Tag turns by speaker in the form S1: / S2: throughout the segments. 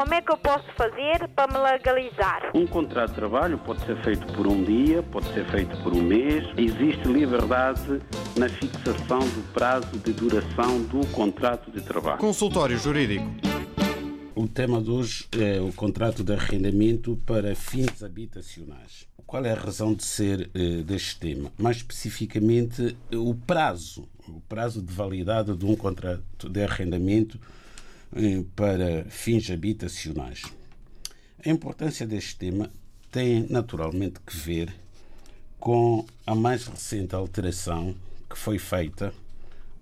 S1: Como é que eu posso fazer para me legalizar?
S2: Um contrato de trabalho pode ser feito por um dia, pode ser feito por um mês. Existe liberdade na fixação do prazo de duração do contrato de trabalho.
S3: Consultório Jurídico.
S2: O tema de hoje é o contrato de arrendamento para fins habitacionais. Qual é a razão de ser eh, deste tema? Mais especificamente, o prazo, o prazo de validade de um contrato de arrendamento para fins habitacionais. A importância deste tema tem naturalmente que ver com a mais recente alteração que foi feita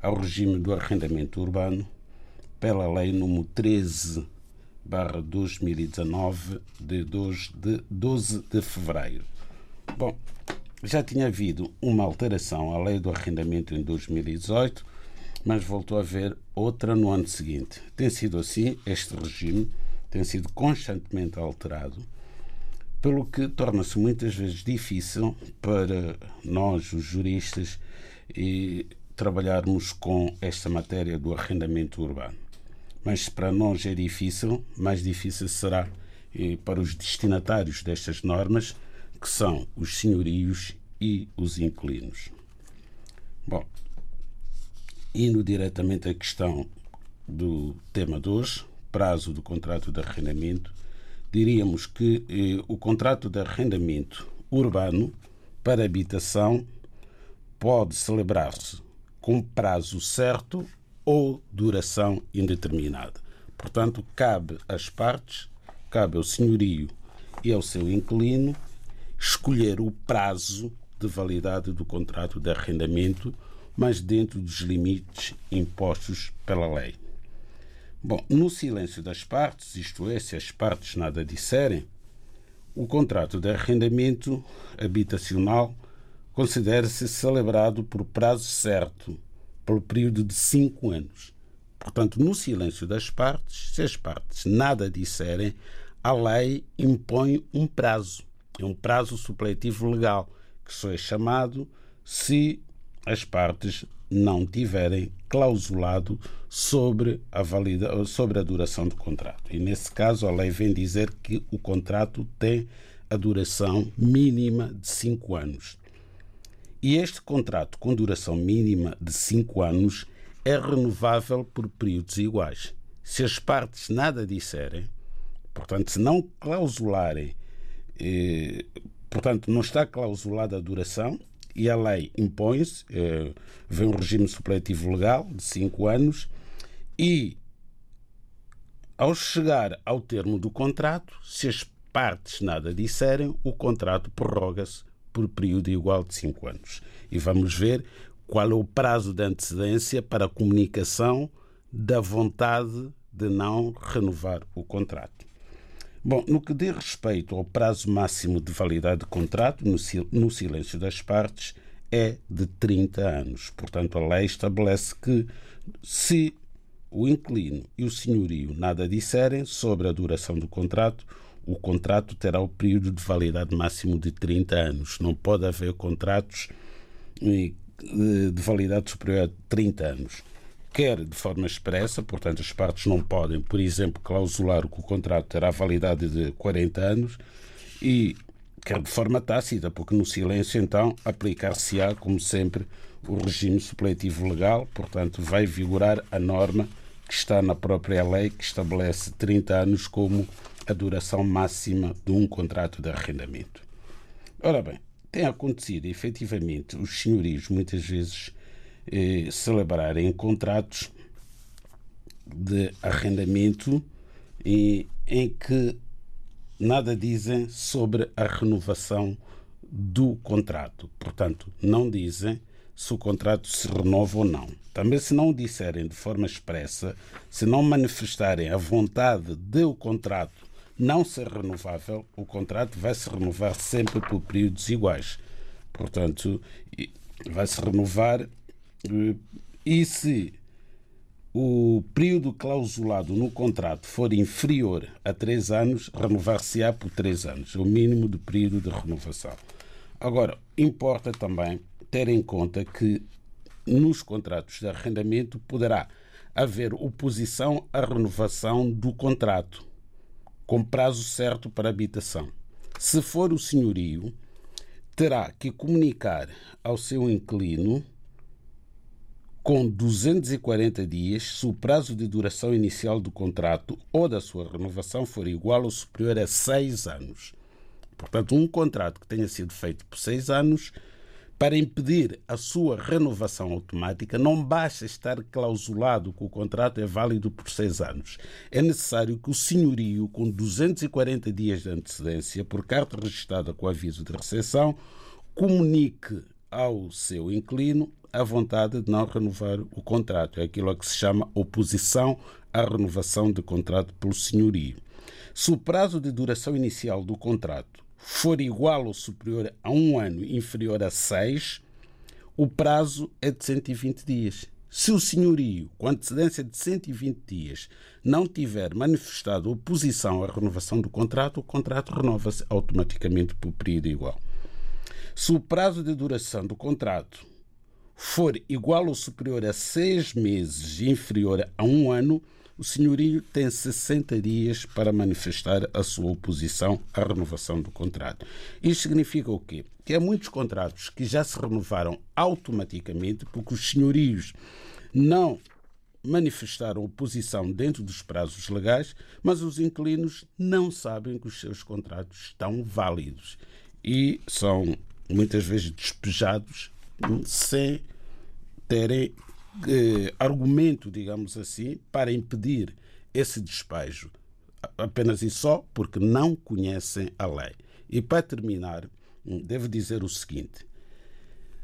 S2: ao regime do arrendamento urbano pela Lei nº 13 2019 de 12 de fevereiro. Bom, já tinha havido uma alteração à lei do arrendamento em 2018, mas voltou a haver outra no ano seguinte. Tem sido assim, este regime tem sido constantemente alterado, pelo que torna-se muitas vezes difícil para nós, os juristas, e trabalharmos com esta matéria do arrendamento urbano. Mas para nós é difícil, mais difícil será para os destinatários destas normas que são os senhorios e os inquilinos. Bom, indo diretamente à questão do tema de hoje, prazo do contrato de arrendamento, diríamos que eh, o contrato de arrendamento urbano para habitação pode celebrar-se com prazo certo ou duração indeterminada. Portanto, cabe às partes, cabe ao senhorio e ao seu inquilino escolher o prazo de validade do contrato de arrendamento, mas dentro dos limites impostos pela lei. Bom, no silêncio das partes, isto é, se as partes nada disserem, o contrato de arrendamento habitacional considera-se celebrado por prazo certo, pelo período de cinco anos. Portanto, no silêncio das partes, se as partes nada disserem, a lei impõe um prazo é um prazo supletivo legal, que só é chamado se as partes não tiverem clausulado sobre a, valida, sobre a duração do contrato. E nesse caso, a lei vem dizer que o contrato tem a duração mínima de cinco anos. E este contrato com duração mínima de cinco anos é renovável por períodos iguais. Se as partes nada disserem, portanto, se não clausularem e, portanto, não está clausulada a duração e a lei impõe-se, eh, vem um regime supletivo legal de cinco anos e, ao chegar ao termo do contrato, se as partes nada disserem, o contrato prorroga-se por período igual de cinco anos. E vamos ver qual é o prazo de antecedência para a comunicação da vontade de não renovar o contrato. Bom, no que diz respeito ao prazo máximo de validade de contrato, no silêncio das partes, é de 30 anos. Portanto, a lei estabelece que, se o inquilino e o senhorio nada disserem sobre a duração do contrato, o contrato terá o período de validade máximo de 30 anos. Não pode haver contratos eh, de validade superior a 30 anos quer de forma expressa, portanto, as partes não podem, por exemplo, clausular que o contrato terá validade de 40 anos, e quer de forma tácita, porque no silêncio, então, aplicar-se-á, como sempre, o regime supletivo legal, portanto, vai vigorar a norma que está na própria lei, que estabelece 30 anos como a duração máxima de um contrato de arrendamento. Ora bem, tem acontecido, efetivamente, os senhorios muitas vezes eh, celebrarem contratos de arrendamento em, em que nada dizem sobre a renovação do contrato. Portanto, não dizem se o contrato se renova ou não. Também, se não disserem de forma expressa, se não manifestarem a vontade de o contrato não ser renovável, o contrato vai se renovar sempre por períodos iguais. Portanto, vai se renovar e se o período clausulado no contrato for inferior a três anos, renovar-se-á por três anos, o mínimo de período de renovação. Agora, importa também ter em conta que nos contratos de arrendamento poderá haver oposição à renovação do contrato. com prazo certo para habitação. Se for o senhorio, terá que comunicar ao seu inquilino com 240 dias se o prazo de duração inicial do contrato ou da sua renovação for igual ou superior a seis anos. Portanto, um contrato que tenha sido feito por seis anos, para impedir a sua renovação automática, não basta estar clausulado que o contrato é válido por seis anos. É necessário que o senhorio, com 240 dias de antecedência, por carta registrada com aviso de recepção, comunique ao seu inquilino a vontade de não renovar o contrato. É aquilo que se chama oposição à renovação de contrato pelo senhorio. Se o prazo de duração inicial do contrato for igual ou superior a um ano inferior a seis, o prazo é de 120 dias. Se o senhorio, com antecedência de 120 dias, não tiver manifestado oposição à renovação do contrato, o contrato renova-se automaticamente por período igual. Se o prazo de duração do contrato for igual ou superior a seis meses e inferior a um ano, o senhorio tem 60 dias para manifestar a sua oposição à renovação do contrato. Isto significa o quê? Que há muitos contratos que já se renovaram automaticamente porque os senhorios não manifestaram oposição dentro dos prazos legais, mas os inquilinos não sabem que os seus contratos estão válidos e são muitas vezes despejados sem terem eh, argumento, digamos assim, para impedir esse despejo. Apenas e só porque não conhecem a lei. E para terminar, hum, devo dizer o seguinte: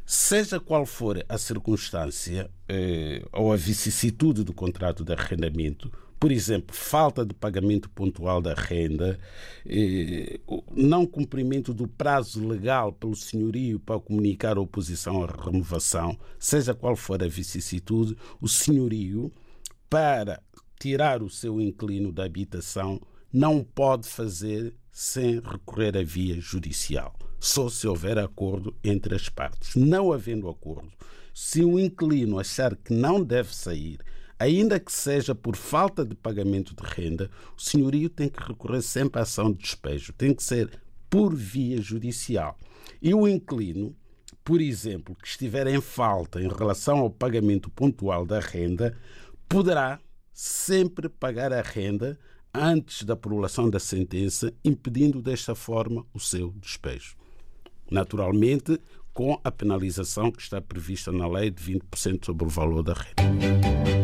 S2: seja qual for a circunstância eh, ou a vicissitude do contrato de arrendamento, por exemplo, falta de pagamento pontual da renda, eh, não cumprimento do prazo legal pelo senhorio para comunicar a oposição à renovação, seja qual for a vicissitude, o senhorio, para tirar o seu inquilino da habitação, não pode fazer sem recorrer à via judicial, só se houver acordo entre as partes. Não havendo acordo, se o inquilino achar que não deve sair, Ainda que seja por falta de pagamento de renda, o senhorio tem que recorrer sempre à ação de despejo, tem que ser por via judicial. E o inquilino, por exemplo, que estiver em falta em relação ao pagamento pontual da renda, poderá sempre pagar a renda antes da prolação da sentença, impedindo desta forma o seu despejo. Naturalmente, com a penalização que está prevista na lei de 20% sobre o valor da renda.